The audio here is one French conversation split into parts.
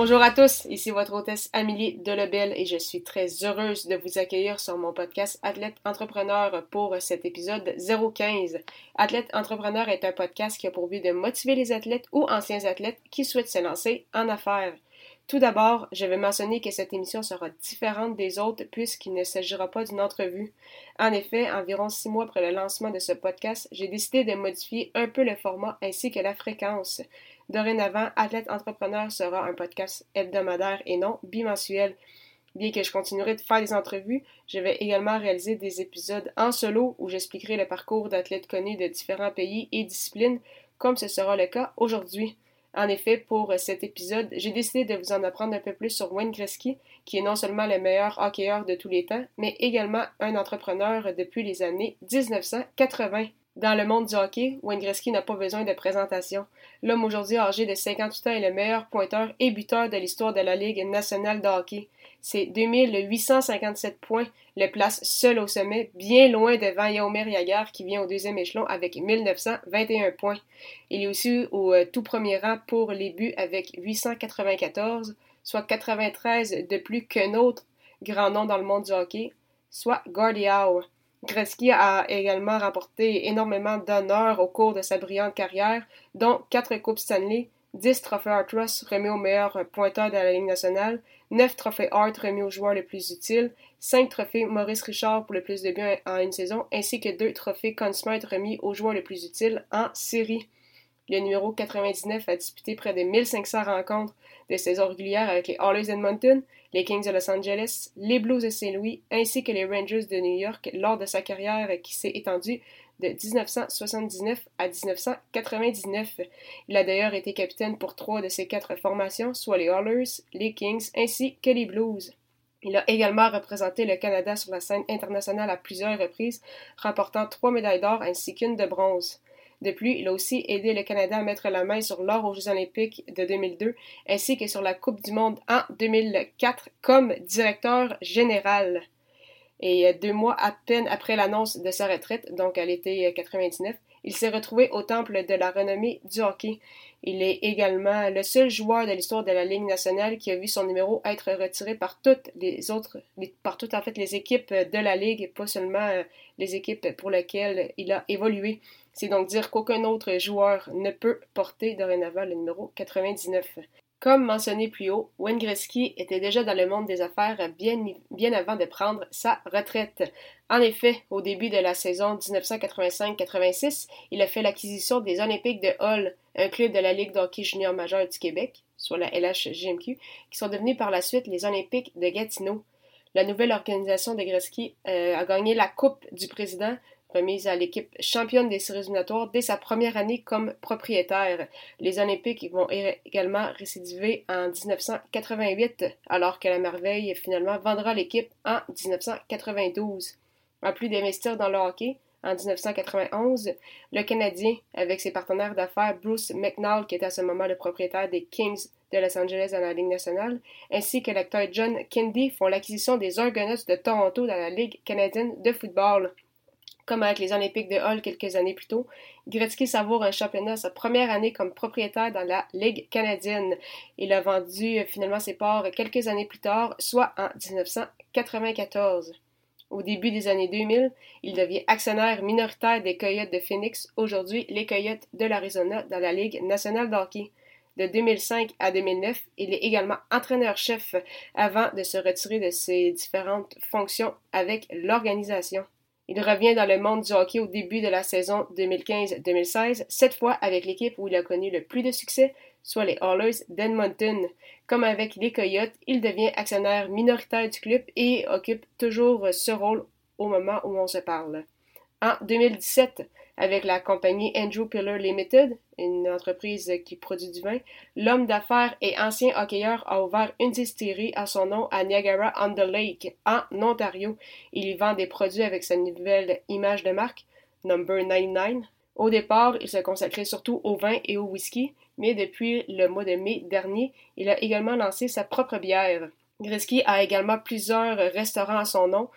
Bonjour à tous, ici votre hôtesse Amélie Delebel et je suis très heureuse de vous accueillir sur mon podcast Athlète Entrepreneur pour cet épisode 015. Athlète Entrepreneur est un podcast qui a pour but de motiver les athlètes ou anciens athlètes qui souhaitent se lancer en affaires. Tout d'abord, je vais mentionner que cette émission sera différente des autres puisqu'il ne s'agira pas d'une entrevue. En effet, environ six mois après le lancement de ce podcast, j'ai décidé de modifier un peu le format ainsi que la fréquence. Dorénavant, Athlète Entrepreneur sera un podcast hebdomadaire et non bimensuel. Bien que je continuerai de faire des entrevues, je vais également réaliser des épisodes en solo où j'expliquerai le parcours d'athlètes connus de différents pays et disciplines, comme ce sera le cas aujourd'hui. En effet, pour cet épisode, j'ai décidé de vous en apprendre un peu plus sur Wayne Gretzky, qui est non seulement le meilleur hockeyeur de tous les temps, mais également un entrepreneur depuis les années 1980. Dans le monde du hockey, Wayne n'a pas besoin de présentation. L'homme aujourd'hui âgé de 58 ans est le meilleur pointeur et buteur de l'histoire de la Ligue nationale de hockey. Ses 2857 points le placent seul au sommet, bien loin devant Yaomer Yagar qui vient au deuxième échelon avec 1921 points. Il est aussi au euh, tout premier rang pour les buts avec 894, soit 93 de plus qu'un autre grand nom dans le monde du hockey, soit Gordie Howe. Gretzky a également remporté énormément d'honneurs au cours de sa brillante carrière, dont quatre Coupes Stanley, 10 trophées Hart remis au meilleur pointeur de la Ligue nationale, 9 trophées Hart remis au joueur le plus utile, 5 trophées Maurice Richard pour le plus de buts en une saison, ainsi que 2 trophées Conn Smythe remis au joueur le plus utile en série. Le numéro 99 a disputé près de 1500 rencontres de saison régulière avec les Oilers Edmonton, les Kings de Los Angeles, les Blues de Saint-Louis ainsi que les Rangers de New York lors de sa carrière qui s'est étendue de 1979 à 1999. Il a d'ailleurs été capitaine pour trois de ces quatre formations, soit les Oilers, les Kings ainsi que les Blues. Il a également représenté le Canada sur la scène internationale à plusieurs reprises, remportant trois médailles d'or ainsi qu'une de bronze. De plus, il a aussi aidé le Canada à mettre la main sur l'or aux Jeux olympiques de 2002 ainsi que sur la Coupe du monde en 2004 comme directeur général. Et euh, deux mois à peine après l'annonce de sa retraite, donc à l'été 99, il s'est retrouvé au temple de la renommée du hockey. Il est également le seul joueur de l'histoire de la Ligue nationale qui a vu son numéro être retiré par toutes les autres, par toutes en fait les équipes de la Ligue, pas seulement euh, les équipes pour lesquelles il a évolué. C'est donc dire qu'aucun autre joueur ne peut porter dorénavant le numéro 99. Comme mentionné plus haut, Wayne Gretzky était déjà dans le monde des affaires bien, avant de prendre sa retraite. En effet, au début de la saison 1985-86, il a fait l'acquisition des Olympiques de Hull, un club de la Ligue d'hockey junior majeur du Québec, soit la LHJMQ, qui sont devenus par la suite les Olympiques de Gatineau. La nouvelle organisation de Gretzky euh, a gagné la Coupe du Président, remise à l'équipe championne des séries éliminatoires dès sa première année comme propriétaire. Les Olympiques vont également récidiver en 1988, alors que la Merveille finalement vendra l'équipe en 1992. En plus d'investir dans le hockey, en 1991, le Canadien, avec ses partenaires d'affaires Bruce McNall, qui était à ce moment le propriétaire des Kings de Los Angeles dans la Ligue nationale, ainsi que l'acteur John Kennedy, font l'acquisition des Argonauts de Toronto dans la Ligue canadienne de football comme avec les Olympiques de Hull quelques années plus tôt, Gretzky savoure un championnat sa première année comme propriétaire dans la Ligue canadienne. Il a vendu euh, finalement ses parts quelques années plus tard, soit en 1994. Au début des années 2000, il devient actionnaire minoritaire des Coyotes de Phoenix, aujourd'hui les Coyotes de l'Arizona dans la Ligue nationale de hockey. De 2005 à 2009, il est également entraîneur-chef avant de se retirer de ses différentes fonctions avec l'organisation. Il revient dans le monde du hockey au début de la saison 2015-2016, cette fois avec l'équipe où il a connu le plus de succès, soit les Oilers d'Edmonton. Comme avec les Coyotes, il devient actionnaire minoritaire du club et occupe toujours ce rôle au moment où on se parle. En 2017, avec la compagnie Andrew Pillar Limited, une entreprise qui produit du vin. L'homme d'affaires et ancien hockeyeur a ouvert une distillerie à son nom à Niagara-on-the-Lake, en Ontario. Il y vend des produits avec sa nouvelle image de marque, Number 99. Au départ, il se consacrait surtout au vin et au whisky, mais depuis le mois de mai dernier, il a également lancé sa propre bière. Grisky a également plusieurs restaurants à son nom,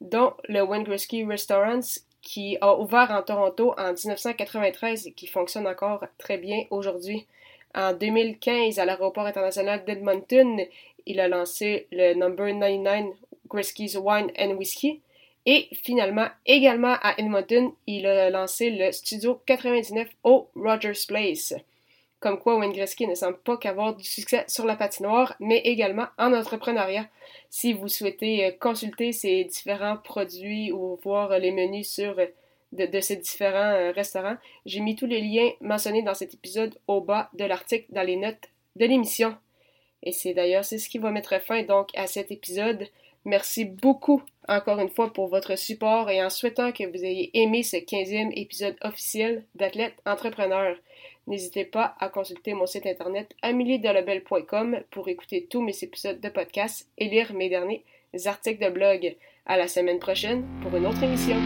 dont le Wingrisky Restaurants qui a ouvert en Toronto en 1993 et qui fonctionne encore très bien aujourd'hui. En 2015, à l'aéroport international d'Edmonton, il a lancé le Number 99 Grisky's Wine and Whiskey. Et finalement, également à Edmonton, il a lancé le Studio 99 au Rogers Place. Comme quoi, Wayne Gretzky ne semble pas qu'avoir du succès sur la patinoire, mais également en entrepreneuriat. Si vous souhaitez euh, consulter ces différents produits ou voir les menus euh, de, ces différents euh, restaurants, j'ai mis tous les liens mentionnés dans cet épisode au bas de l'article dans les notes de l'émission. Et c'est d'ailleurs c'est ce qui va mettre fin donc à cet épisode. Merci beaucoup encore une fois pour votre support et en souhaitant que vous ayez aimé ce 15e épisode officiel d'Athlète Entrepreneur. N'hésitez pas à consulter mon site internet ameliedelabel.com pour écouter tous mes épisodes de podcast et lire mes derniers articles de blog. À la semaine prochaine pour une autre émission.